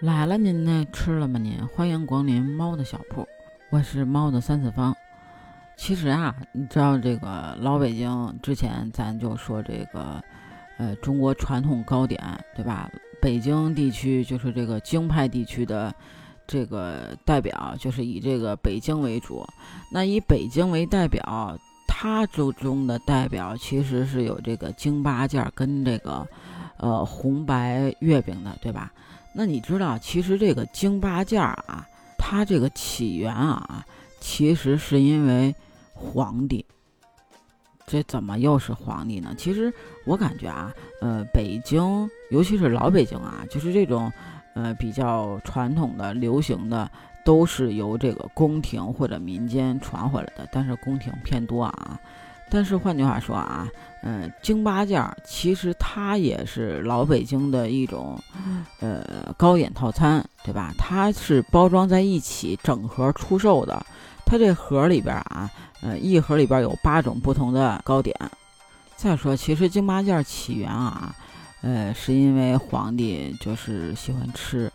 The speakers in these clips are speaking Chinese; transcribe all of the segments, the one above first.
来了，您呢？吃了吗？您欢迎光临猫的小铺，我是猫的三次方。其实啊，你知道这个老北京之前咱就说这个，呃，中国传统糕点，对吧？北京地区就是这个京派地区的这个代表，就是以这个北京为主。那以北京为代表，它之中的代表其实是有这个京八件跟这个，呃，红白月饼的，对吧？那你知道，其实这个京八件啊，它这个起源啊，其实是因为皇帝。这怎么又是皇帝呢？其实我感觉啊，呃，北京，尤其是老北京啊，就是这种，呃，比较传统的、流行的，都是由这个宫廷或者民间传回来的，但是宫廷偏多啊。但是换句话说啊，嗯，京八件其实它也是老北京的一种，呃，糕点套餐，对吧？它是包装在一起整盒出售的。它这盒里边啊，呃，一盒里边有八种不同的糕点。再说，其实京八件起源啊，呃，是因为皇帝就是喜欢吃。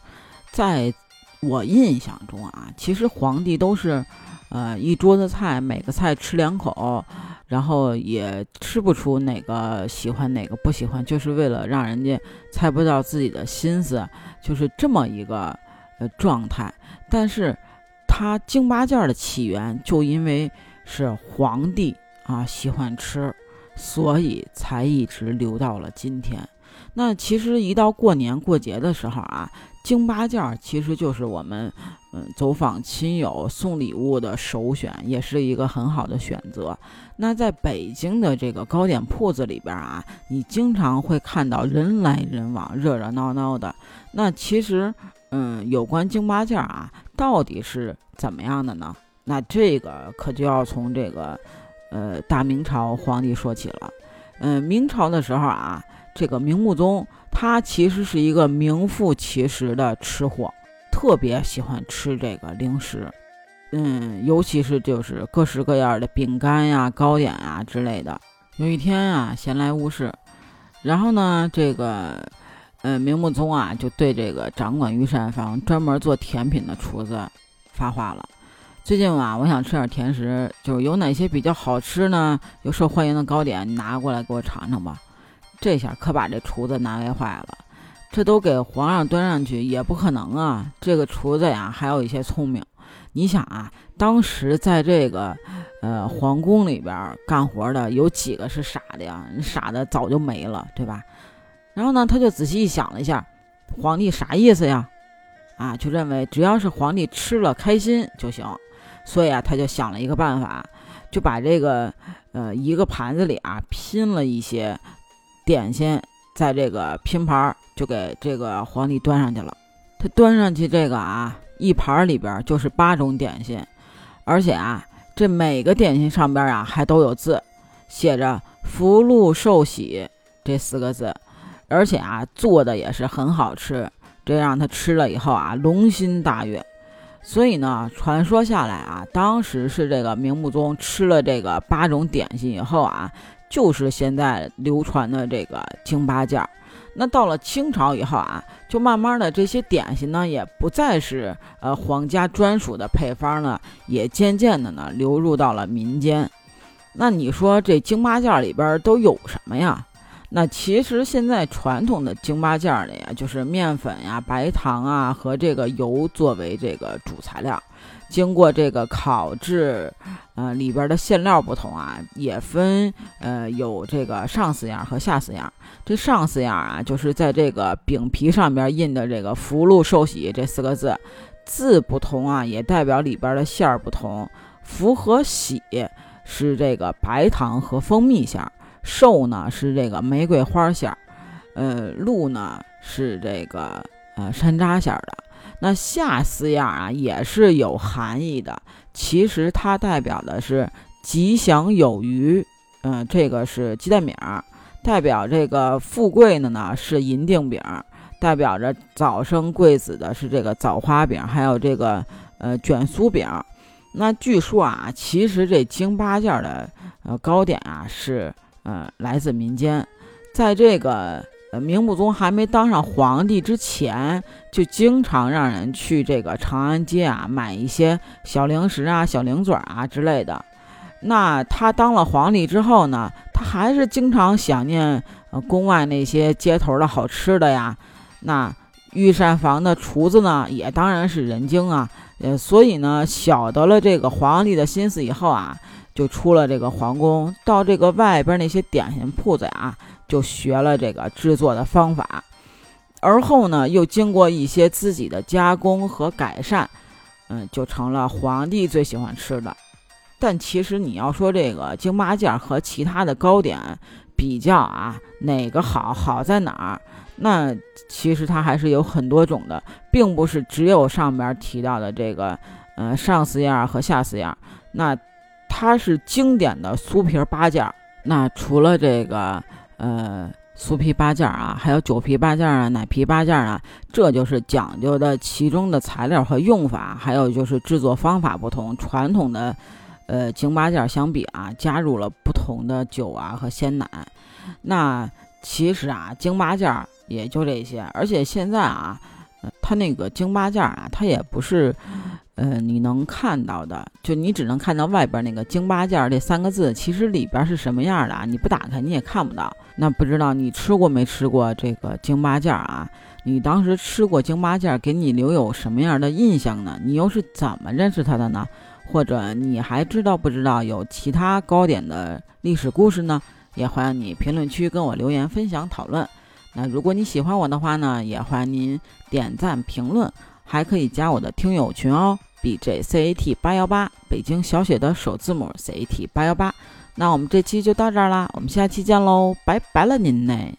在我印象中啊，其实皇帝都是，呃，一桌子菜，每个菜吃两口。然后也吃不出哪个喜欢哪个不喜欢，就是为了让人家猜不到自己的心思，就是这么一个呃状态。但是，它京八件的起源就因为是皇帝啊喜欢吃，所以才一直留到了今天。那其实一到过年过节的时候啊，京八件儿其实就是我们。嗯，走访亲友送礼物的首选，也是一个很好的选择。那在北京的这个糕点铺子里边啊，你经常会看到人来人往，热热闹闹的。那其实，嗯，有关京八件啊，到底是怎么样的呢？那这个可就要从这个，呃，大明朝皇帝说起了。嗯，明朝的时候啊，这个明穆宗他其实是一个名副其实的吃货。特别喜欢吃这个零食，嗯，尤其是就是各式各样的饼干呀、糕点啊之类的。有一天啊，闲来无事，然后呢，这个，呃，明穆宗啊，就对这个掌管御膳房、专门做甜品的厨子发话了：最近啊，我想吃点甜食，就是有哪些比较好吃呢？有受欢迎的糕点，你拿过来给我尝尝吧。这下可把这厨子难为坏了。这都给皇上端上去也不可能啊！这个厨子呀，还有一些聪明。你想啊，当时在这个呃皇宫里边干活的有几个是傻的呀？傻的早就没了，对吧？然后呢，他就仔细一想了一下，皇帝啥意思呀？啊，就认为只要是皇帝吃了开心就行。所以啊，他就想了一个办法，就把这个呃一个盘子里啊拼了一些点心。在这个拼盘就给这个皇帝端上去了。他端上去这个啊，一盘里边就是八种点心，而且啊，这每个点心上边啊还都有字，写着“福禄寿喜”这四个字，而且啊做的也是很好吃，这让他吃了以后啊龙心大悦。所以呢，传说下来啊，当时是这个明穆宗吃了这个八种点心以后啊。就是现在流传的这个京八件儿，那到了清朝以后啊，就慢慢的这些点心呢，也不再是呃皇家专属的配方呢，也渐渐的呢流入到了民间。那你说这京八件里边都有什么呀？那其实现在传统的京八件里呀，就是面粉呀、白糖啊和这个油作为这个主材料。经过这个烤制，呃，里边的馅料不同啊，也分呃有这个上四样和下四样。这上四样啊，就是在这个饼皮上边印的这个“福禄寿喜”这四个字，字不同啊，也代表里边的馅儿不同。福和喜是这个白糖和蜂蜜馅儿，寿呢是这个玫瑰花馅儿，呃，禄呢是这个呃山楂馅儿的。那下四样啊也是有含义的，其实它代表的是吉祥有余，嗯，这个是鸡蛋饼；代表这个富贵的呢是银锭饼；代表着早生贵子的是这个枣花饼，还有这个呃卷酥饼。那据说啊，其实这京八件的呃糕点啊是呃来自民间，在这个呃，明穆宗还没当上皇帝之前，就经常让人去这个长安街啊买一些小零食啊、小零嘴啊之类的。那他当了皇帝之后呢，他还是经常想念宫外那些街头的好吃的呀。那御膳房的厨子呢，也当然是人精啊。呃，所以呢，晓得了这个皇帝的心思以后啊，就出了这个皇宫，到这个外边那些点心铺子呀，就学了这个制作的方法。而后呢，又经过一些自己的加工和改善，嗯，就成了皇帝最喜欢吃的。但其实你要说这个京八件和其他的糕点比较啊，哪个好？好在哪儿？那其实它还是有很多种的，并不是只有上面提到的这个，呃，上四样和下四样。那它是经典的酥皮八件儿。那除了这个，呃，酥皮八件儿啊，还有酒皮八件儿啊，奶皮八件儿啊，这就是讲究的其中的材料和用法，还有就是制作方法不同。传统的，呃，京八件相比啊，加入了不同的酒啊和鲜奶。那其实啊，京八件。也就这些，而且现在啊，它那个京八件啊，它也不是，呃，你能看到的，就你只能看到外边那个京八件这三个字，其实里边是什么样的啊？你不打开你也看不到。那不知道你吃过没吃过这个京八件啊？你当时吃过京八件，给你留有什么样的印象呢？你又是怎么认识它的呢？或者你还知道不知道有其他糕点的历史故事呢？也欢迎你评论区跟我留言分享讨论。那如果你喜欢我的话呢，也欢迎您点赞评论，还可以加我的听友群哦，B J C A T 八幺八，北京小写的首字母 C A T 八幺八。那我们这期就到这儿啦，我们下期见喽，拜拜了您嘞。